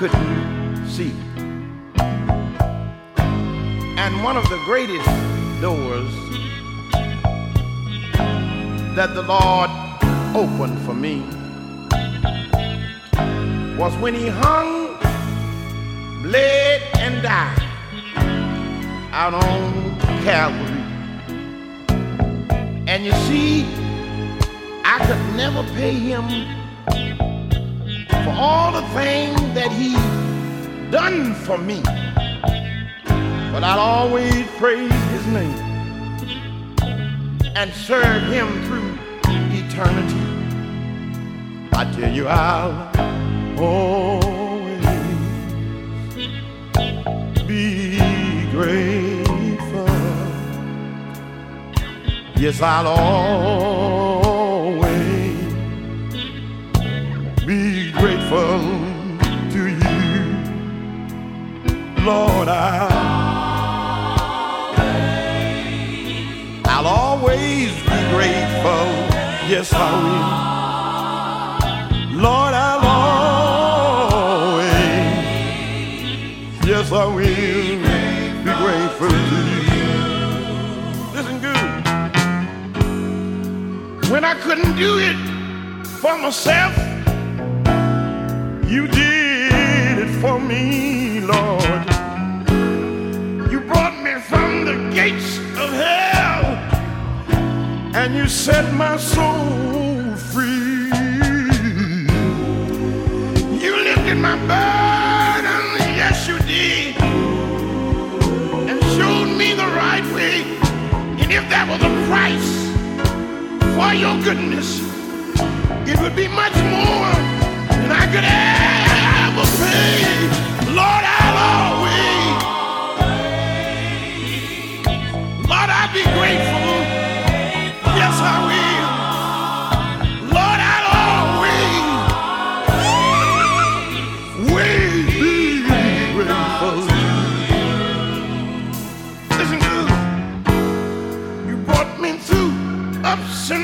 Couldn't see. And one of the greatest doors that the Lord opened for me was when He hung, bled, and died out on Calvary. And you see, I could never pay Him for all the things that he done for me. But I'll always praise his name and serve him through eternity. I tell you, I'll always be grateful. Yes, I'll always Yes, I will. Lord, I'll always, yes, I will be grateful to you. Listen good. When I couldn't do it for myself. You did it for me, Lord. You brought me from the gates of hell and you set my soul free. You lifted my burden, yes, you did, and showed me the right way. And if that was the price for your goodness, it would be much more than I could ever. pay. Lord,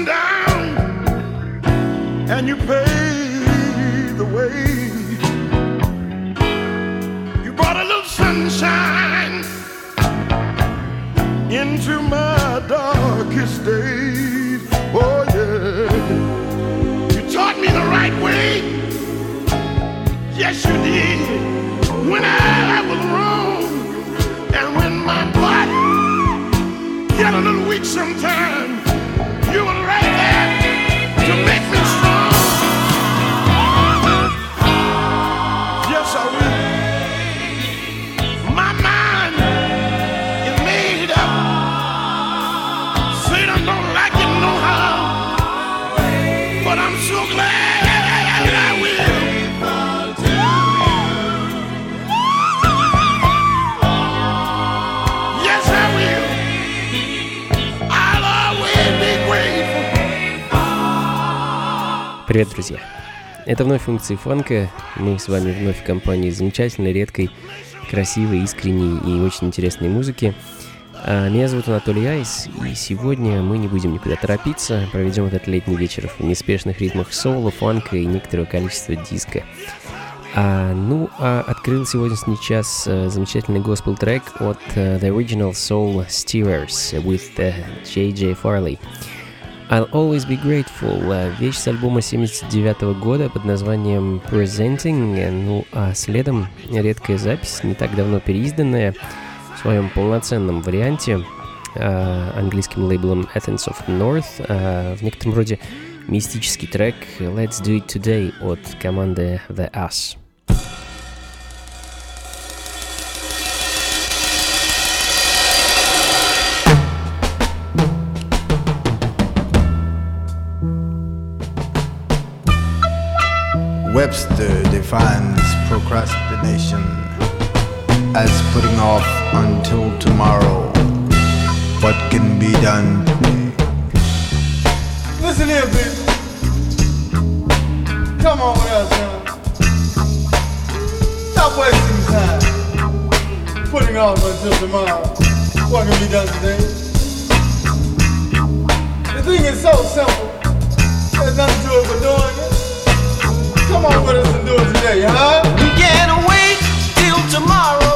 ups and you paid the way. You brought a little sunshine into my darkest days. Oh, yeah. You taught me the right way. Yes, you did. When I was wrong Это вновь функции фанка. Мы с вами вновь в компании замечательной, редкой, красивой, искренней и очень интересной музыки. А, меня зовут Анатолий Айс, и сегодня мы не будем никуда торопиться, проведем этот летний вечер в неспешных ритмах соло, фанка и некоторого количества диска. А, ну, а открыл сегодня сейчас uh, замечательный госпел трек от uh, The Original Soul Steerers with uh, J.J. Farley. I'll Always Be Grateful, э, вещь с альбома 79 года под названием Presenting, э, ну а следом редкая запись, не так давно переизданная в своем полноценном варианте э, английским лейблом Athens of North, в некотором роде мистический трек. Let's Do It Today от команды The Us. Webster defines procrastination as putting off until tomorrow what can be done today. Listen here, baby. Come on with us, man. Stop wasting time. Putting off until tomorrow what can be done today. The thing is so simple. There's nothing to it but doing. Come on with us and do it today, huh? We can't wait till tomorrow.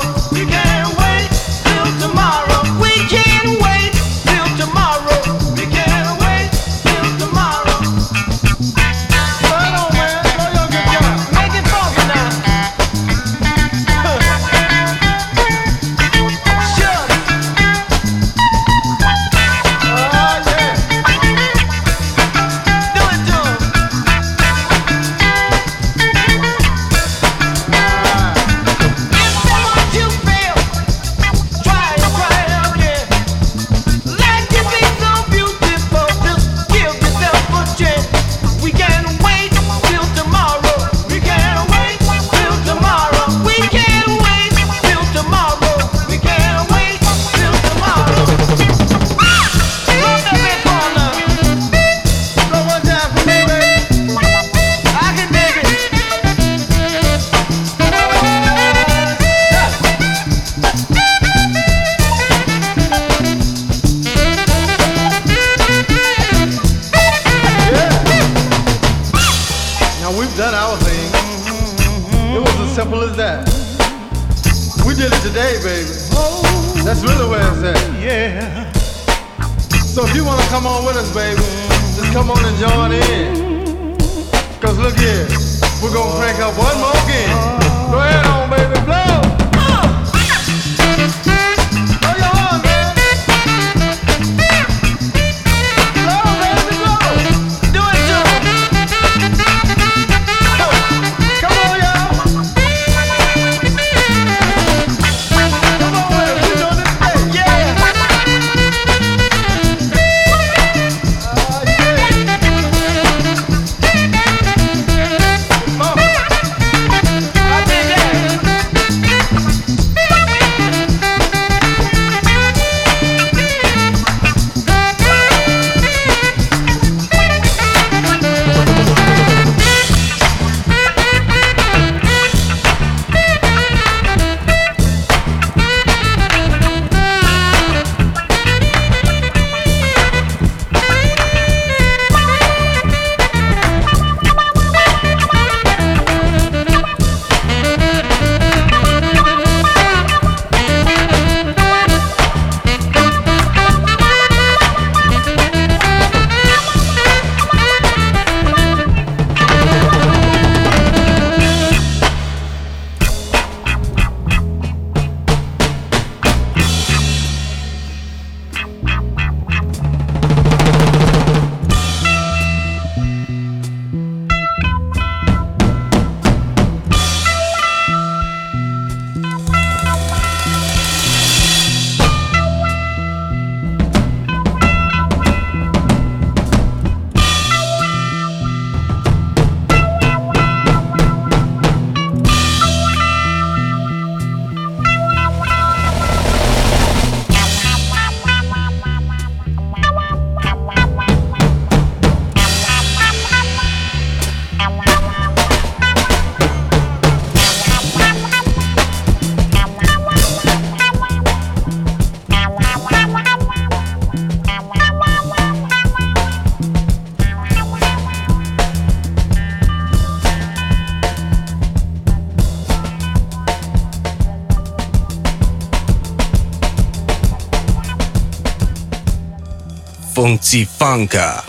Bouncy Funka.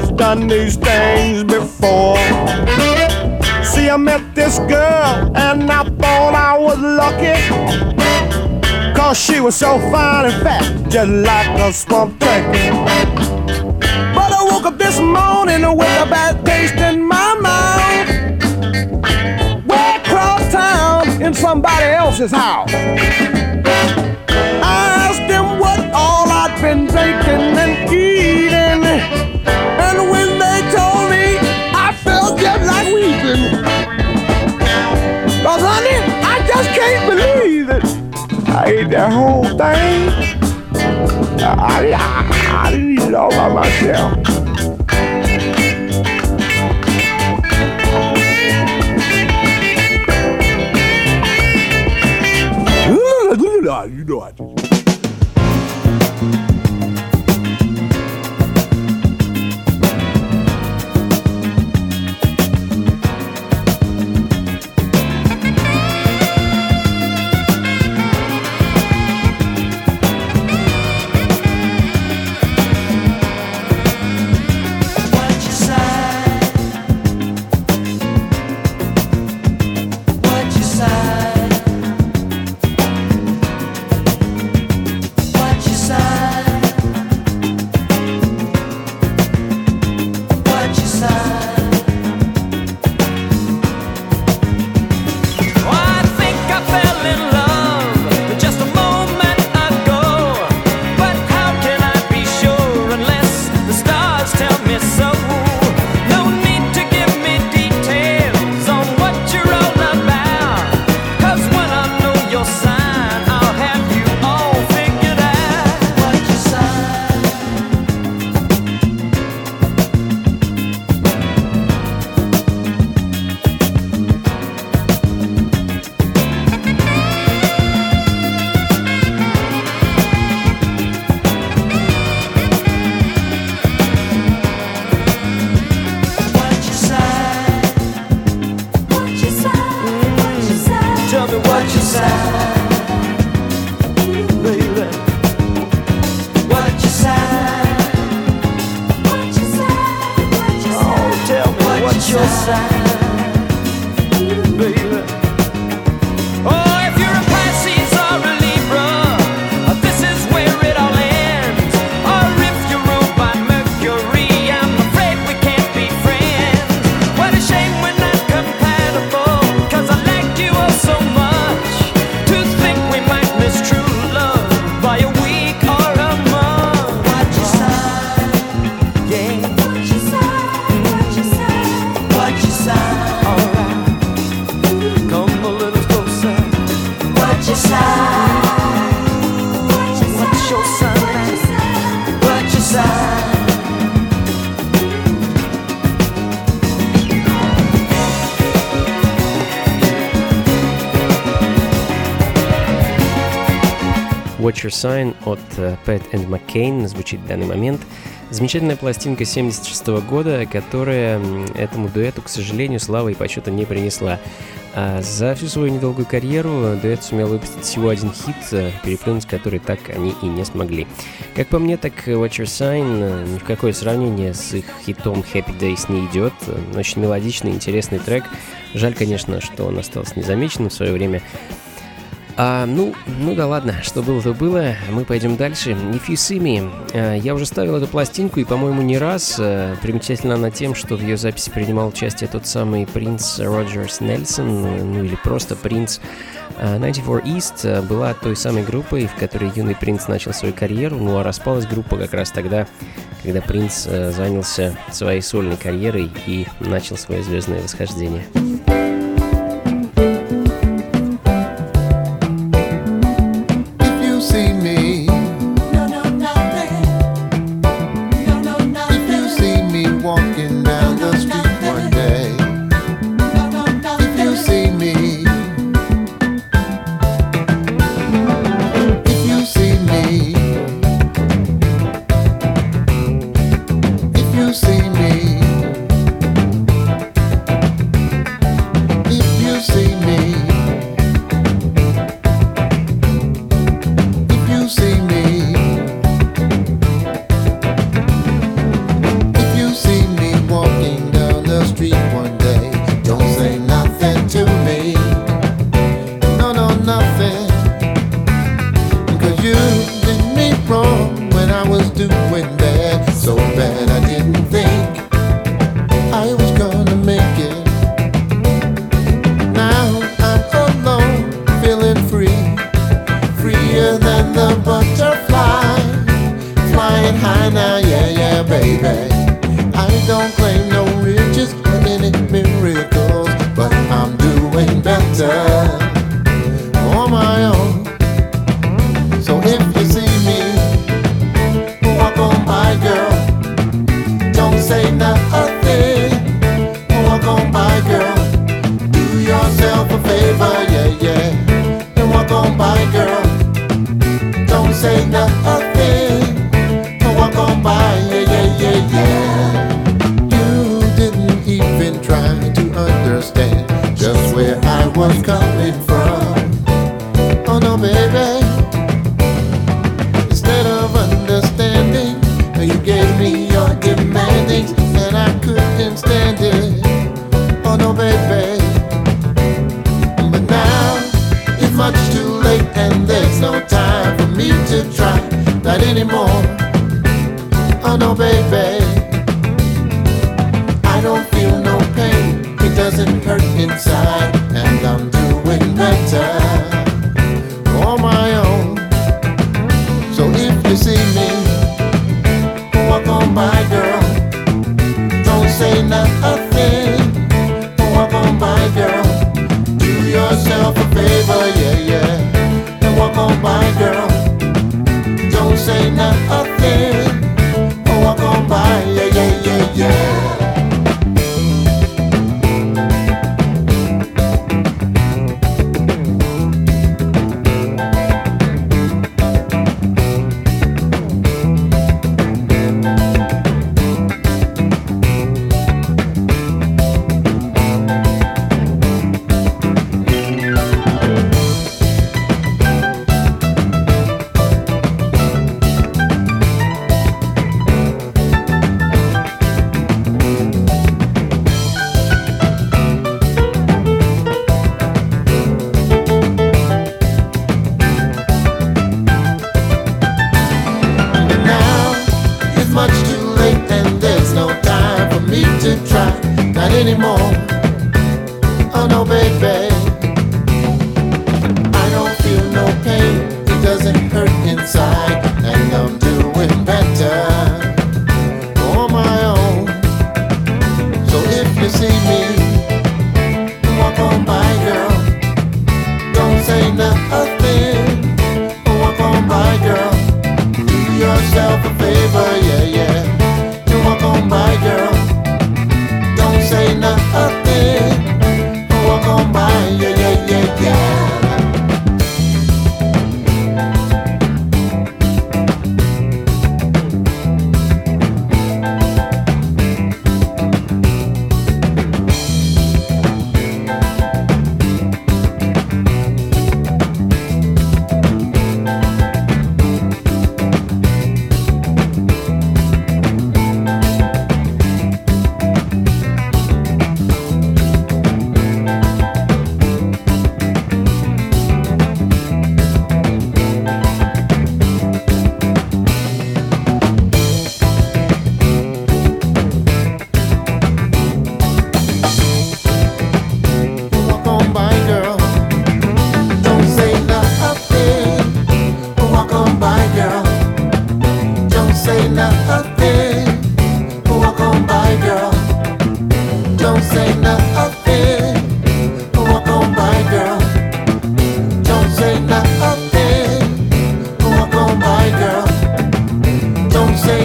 has done these things before. See, I met this girl and I thought I was lucky. Cause she was so fine and fat, just like a swamp tank. But I woke up this morning with a bad taste in my mouth. Way across town in somebody else's house. I ate that whole thing. I, I, I didn't even all by myself. You know I did. Nature Sign от э, Pat and McCain звучит в данный момент. Замечательная пластинка 76 -го года, которая этому дуэту, к сожалению, славы и почета не принесла. А за всю свою недолгую карьеру дуэт сумел выпустить всего один хит, э, переплюнуть который так они и не смогли. Как по мне, так Watch Your Sign э, ни в какое сравнение с их хитом Happy Days не идет. Очень мелодичный, интересный трек. Жаль, конечно, что он остался незамеченным в свое время. А, ну, ну да ладно, что было, то было. Мы пойдем дальше. Нефисими. А, я уже ставил эту пластинку и, по-моему, не раз. А, примечательно она тем, что в ее записи принимал участие тот самый принц Роджерс Нельсон, ну или просто принц. А, 94 East была той самой группой, в которой юный принц начал свою карьеру, ну а распалась группа как раз тогда, когда принц занялся своей сольной карьерой и начал свое звездное восхождение.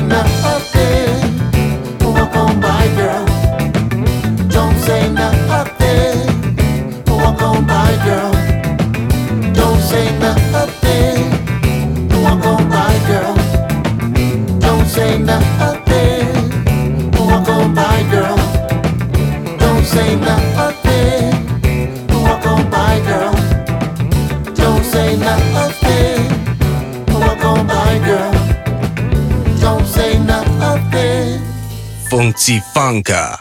enough. Nancy Funka.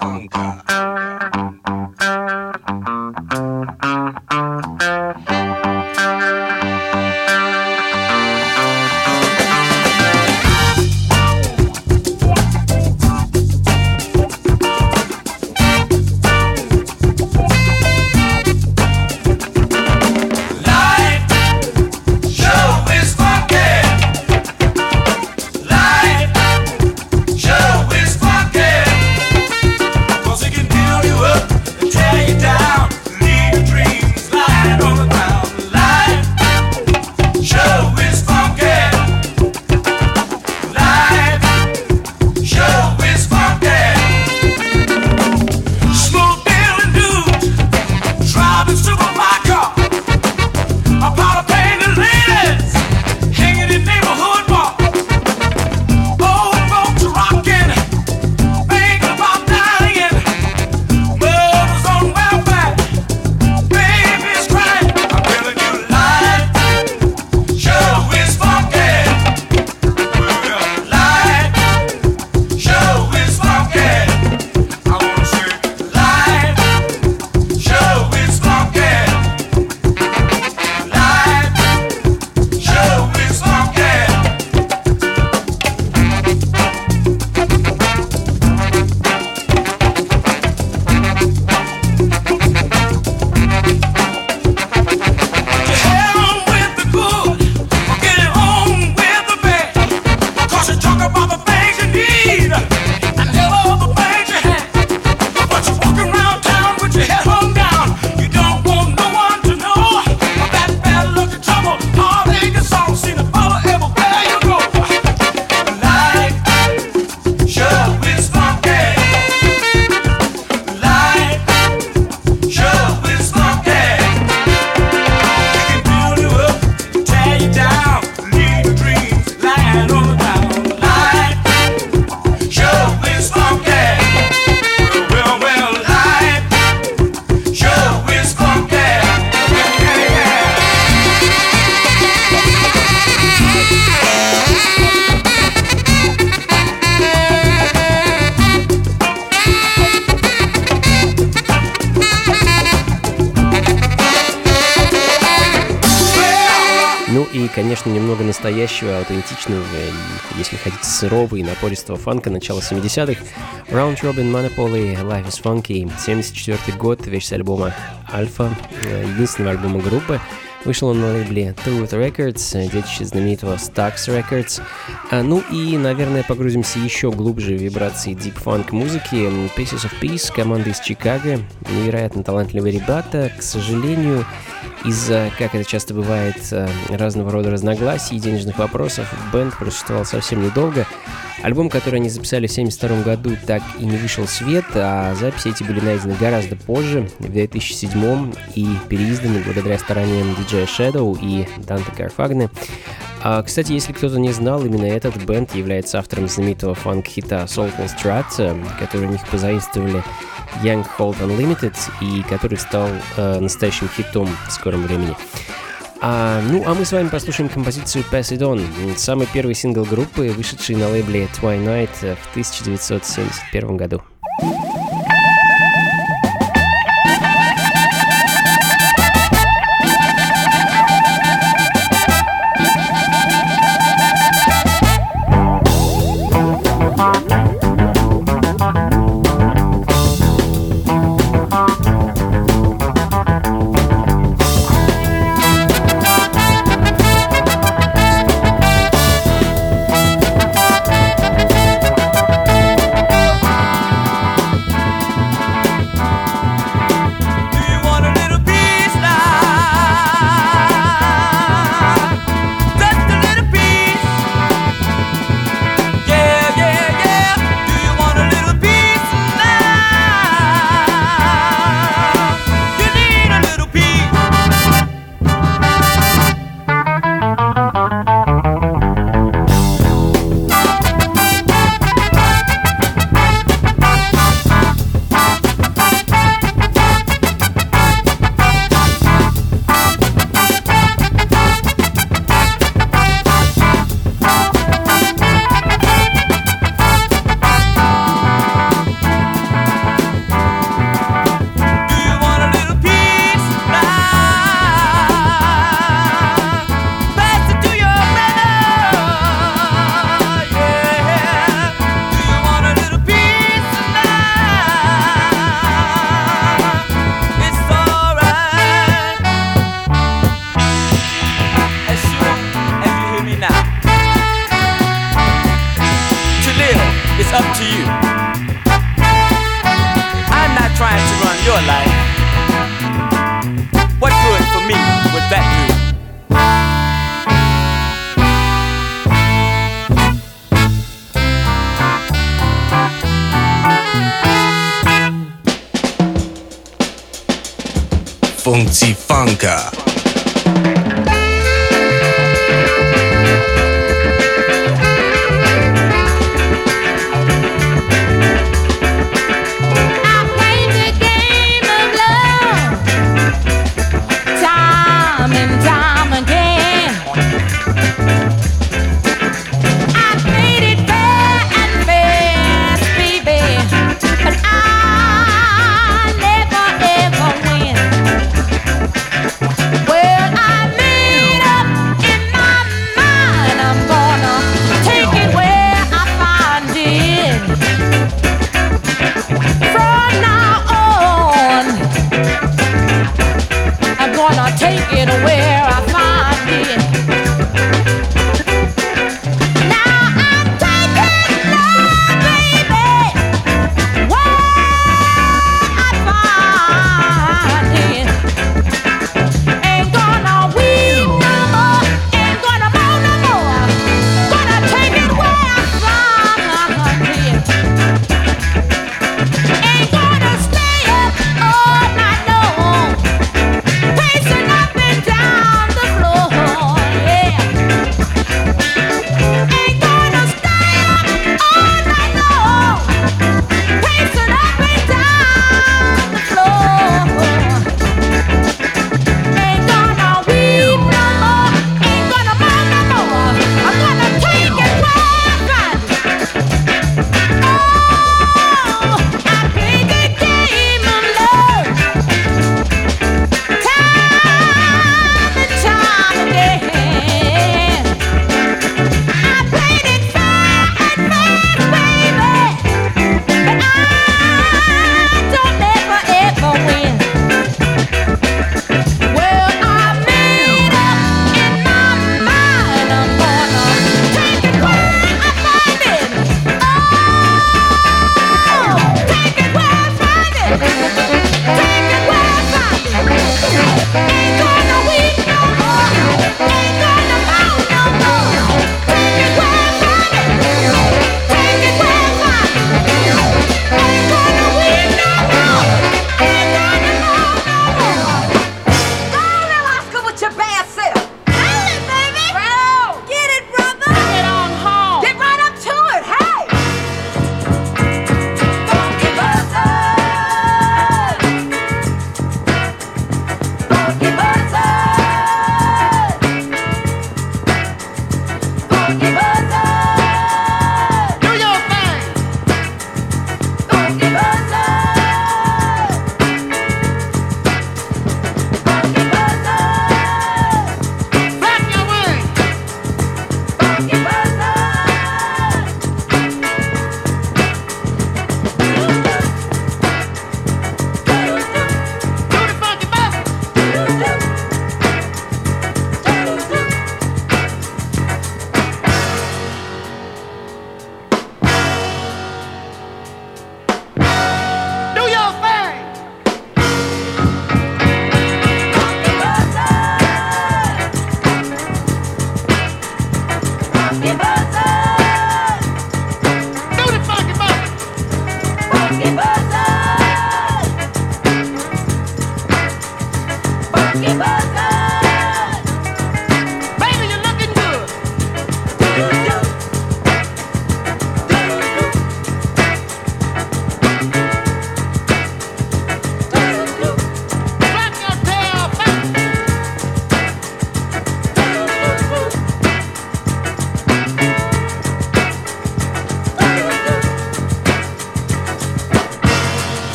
Аутентичного, и, если хотите, сырого и напористого фанка начала 70-х. Round Robin Monopoly, Life is Funky, 74 год, вещь с альбома Альфа, э, единственного альбома группы. Вышел он на лейбле Truth Records, э, детище знаменитого Stax Records. А, ну и, наверное, погрузимся еще глубже в вибрации Deep Funk музыки. Pieces of Peace, команда из Чикаго, невероятно талантливые ребята. К сожалению, из-за, как это часто бывает, э, разного рода разногласий и денежных вопросов, бенд просуществовал совсем недолго. Альбом, который они записали в 1972 году, так и не вышел в свет, а записи эти были найдены гораздо позже, в 2007 и переизданы благодаря стараниям диджея Shadow и Данте Карфагне. А, кстати, если кто-то не знал, именно этот бенд является автором знаменитого фанк-хита Soulful Strat, э, который у них позаимствовали Young Hold Unlimited, и который стал э, настоящим хитом в скором времени. А, ну, а мы с вами послушаем композицию Pass It On, самый первый сингл группы, вышедший на лейбле Twilight в 1971 году.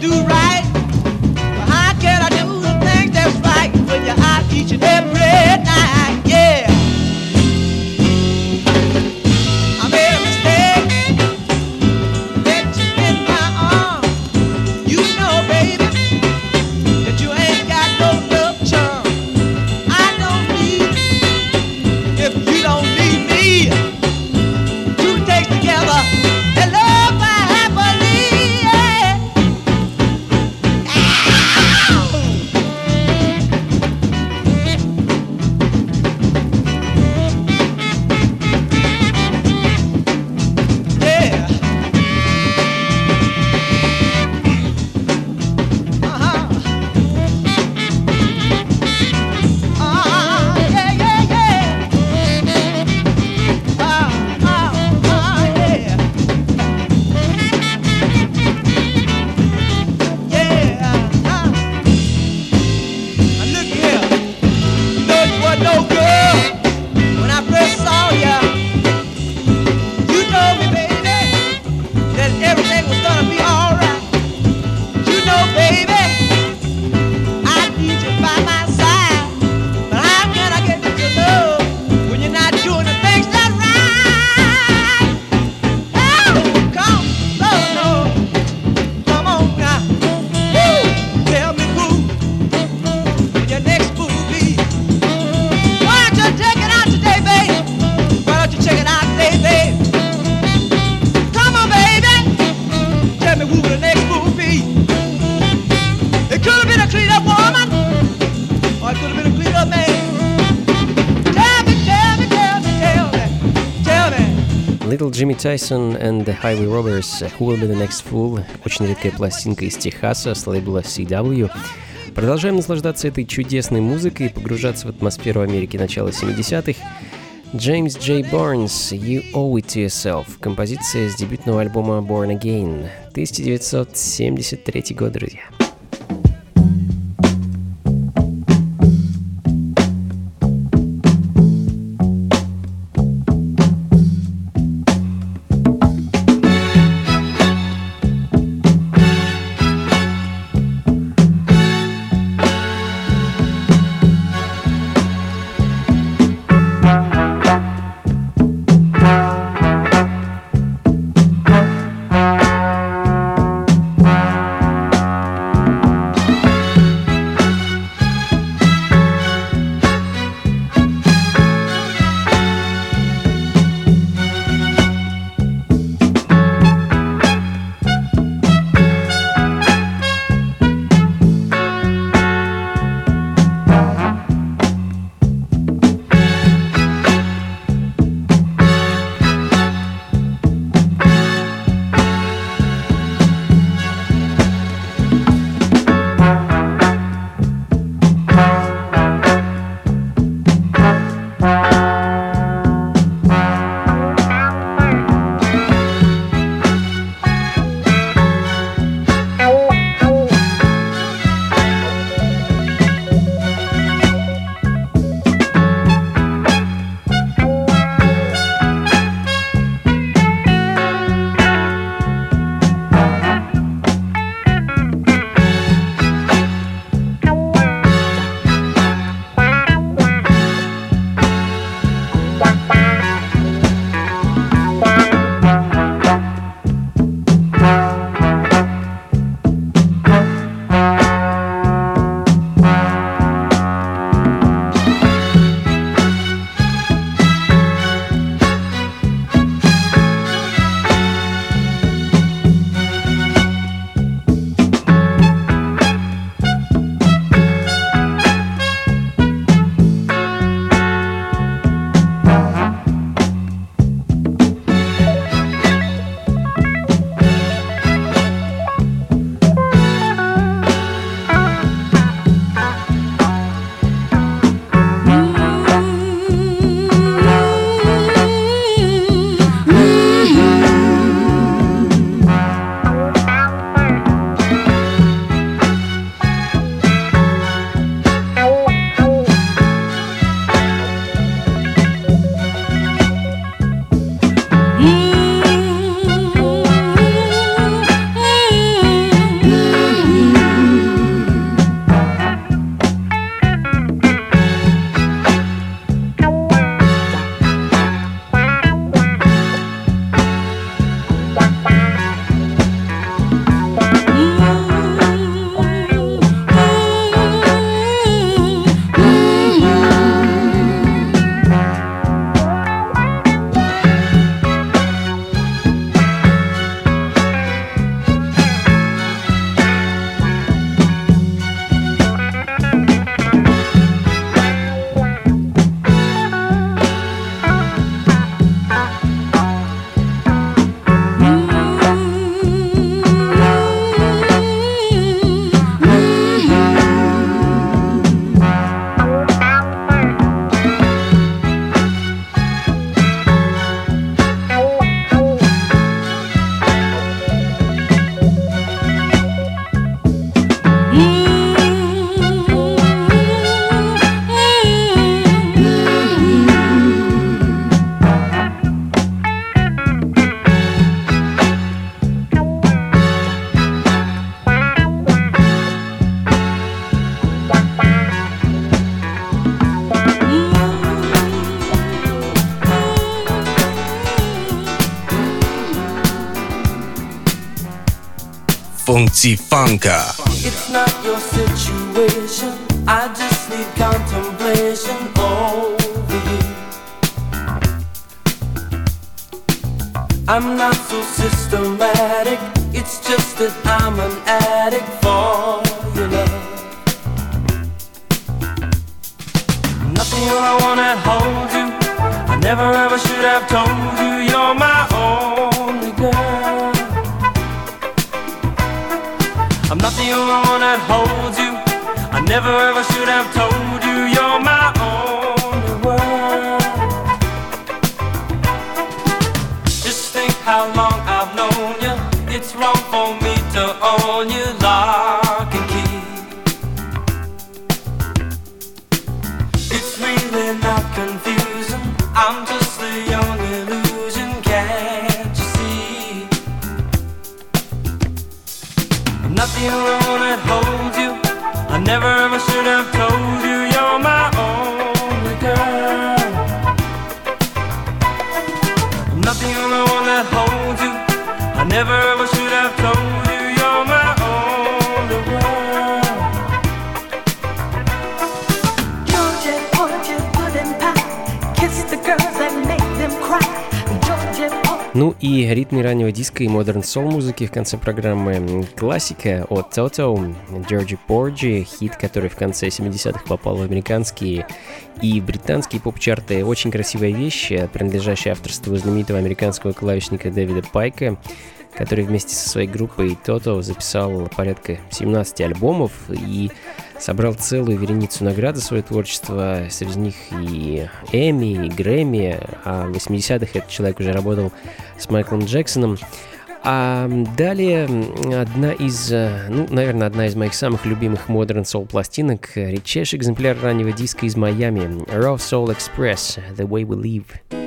do right. Little Jimmy Tyson and the Highway Robbers Who Will Be The Next Fool. Очень редкая пластинка из Техаса с лейбла CW. Продолжаем наслаждаться этой чудесной музыкой и погружаться в атмосферу Америки начала 70-х. Джеймс Джей Барнс «You Owe It To Yourself» — композиция с дебютного альбома Born Again, 1973 год, друзья. Funka. It's not your situation. I just need contemplation over you. I'm not so systematic. of. и ритмы раннего диска и модерн сол музыки в конце программы. Классика от Toto, Джорджи Порджи, хит, который в конце 70-х попал в американские и британские поп-чарты. Очень красивая вещь, принадлежащая авторству знаменитого американского клавишника Дэвида Пайка который вместе со своей группой Toto записал порядка 17 альбомов и собрал целую вереницу наград за свое творчество, среди них и Эми, и Грэмми, а в 80-х этот человек уже работал с Майклом Джексоном. А далее одна из, э, ну, наверное, одна из моих самых любимых Modern Soul пластинок, редчайший экземпляр раннего диска из Майами, Raw Soul Express, The Way We Live.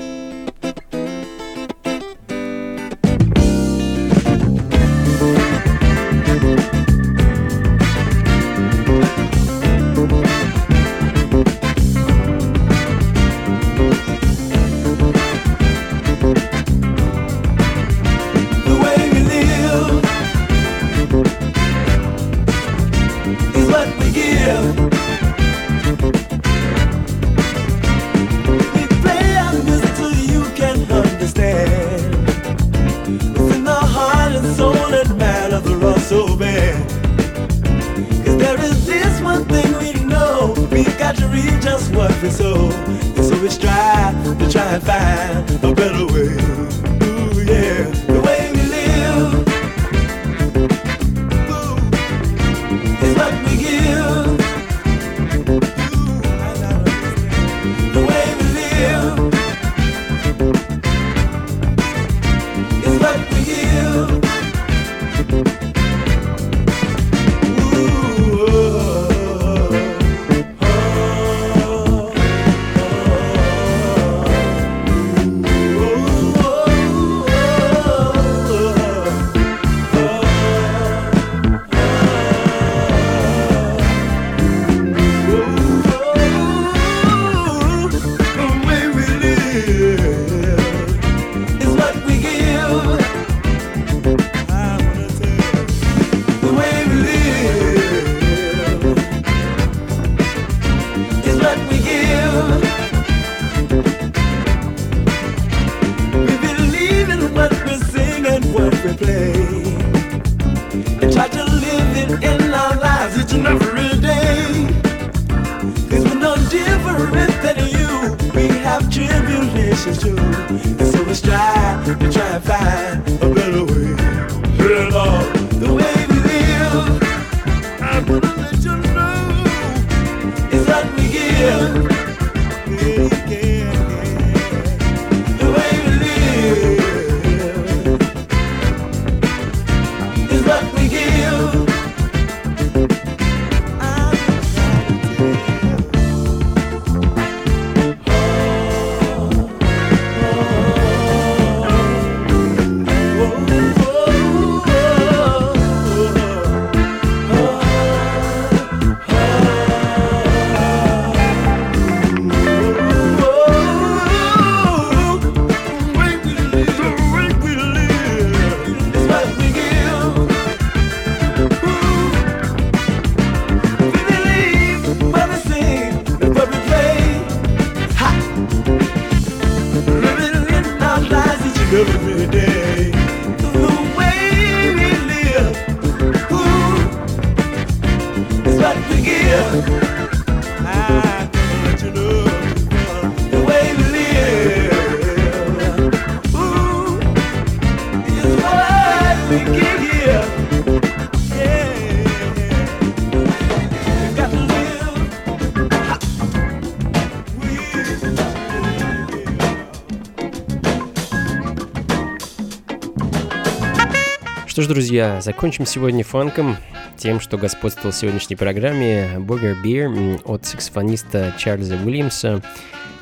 Что ж, друзья, закончим сегодня фанком, тем, что господствовал в сегодняшней программе Burger Beer от саксофониста Чарльза Уильямса.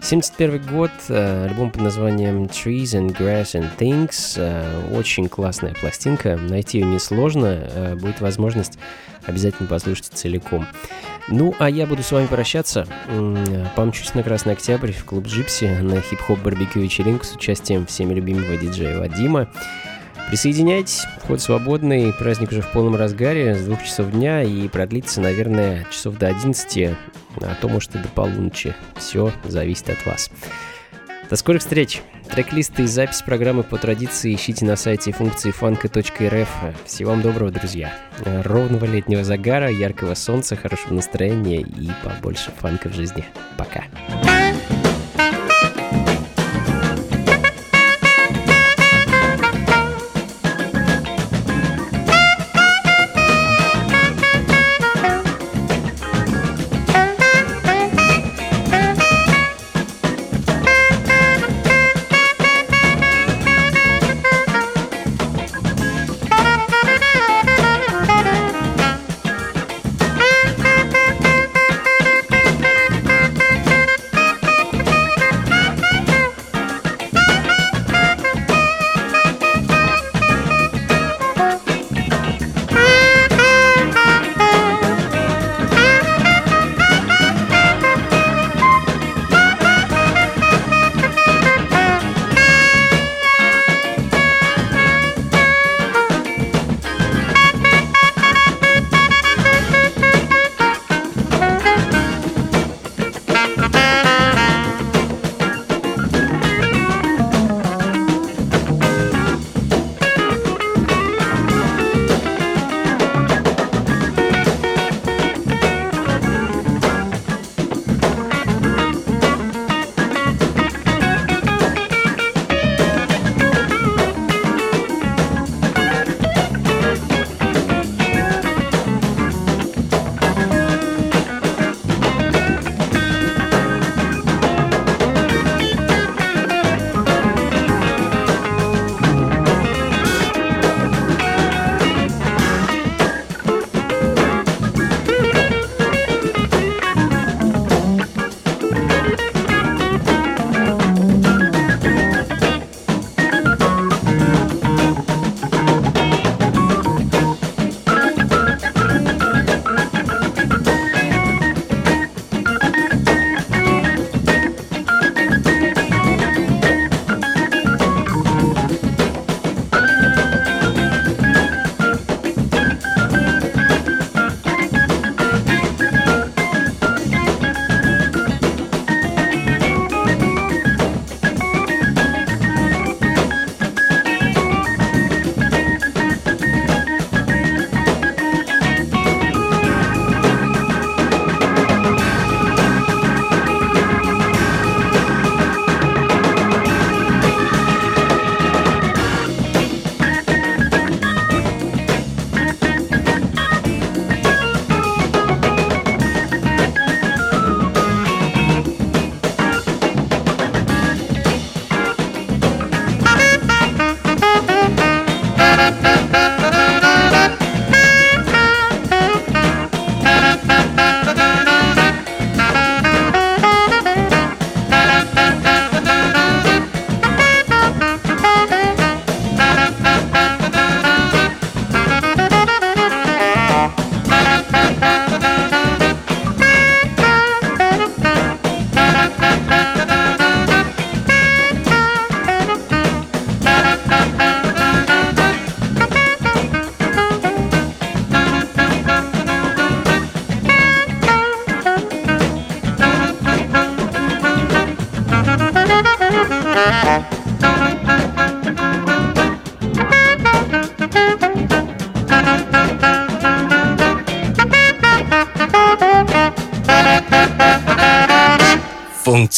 71 год, э, альбом под названием Trees and Grass and Things. э, Очень классная пластинка, найти ее несложно, э, будет возможность обязательно послушать целиком. Ну, а я буду с вами прощаться. Помчусь на Красный Октябрь в клуб Джипси на хип-хоп барбекю вечеринку с участием всеми любимого диджея Вадима. Присоединяйтесь, вход свободный, праздник уже в полном разгаре, с двух часов дня и продлится, наверное, часов до 11, а то, может, и до полуночи. Все зависит от вас. До скорых встреч! Трек-листы и запись программы по традиции ищите на сайте функции фанка.рф. Всего вам доброго, друзья! Ровного летнего загара, яркого солнца, хорошего настроения и побольше фанка в жизни. Пока! Funky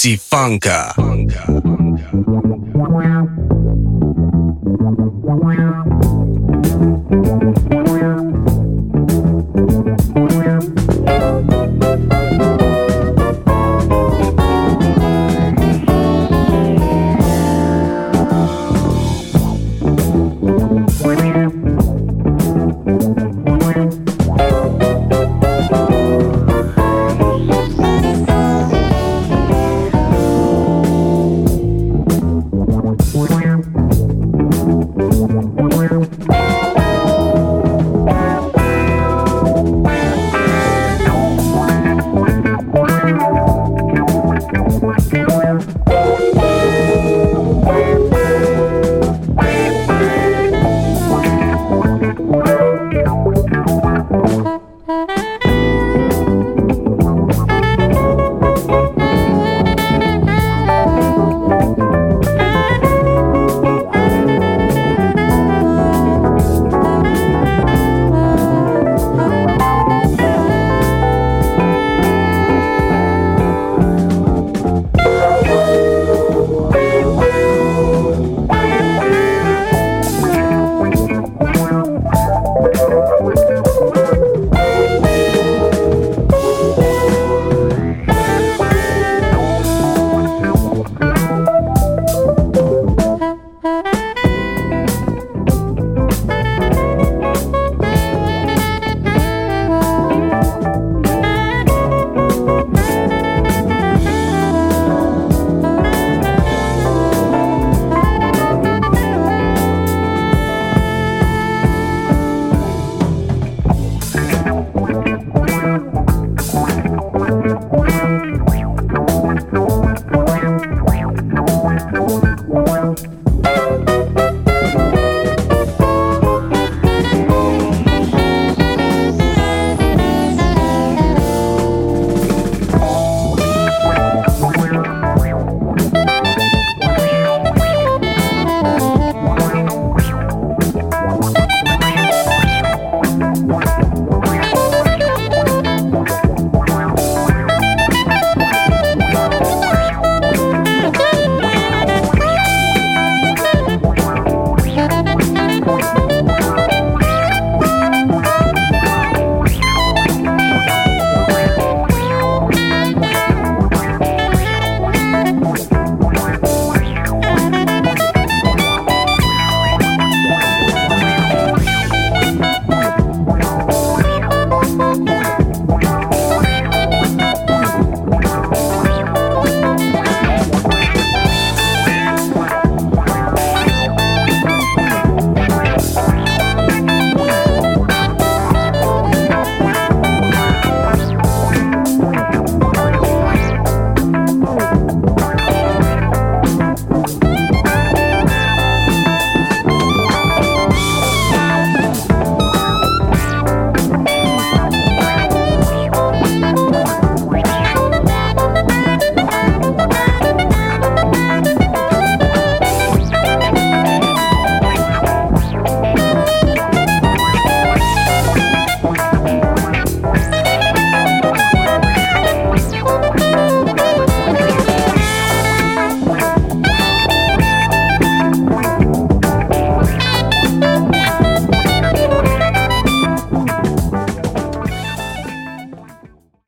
Funka.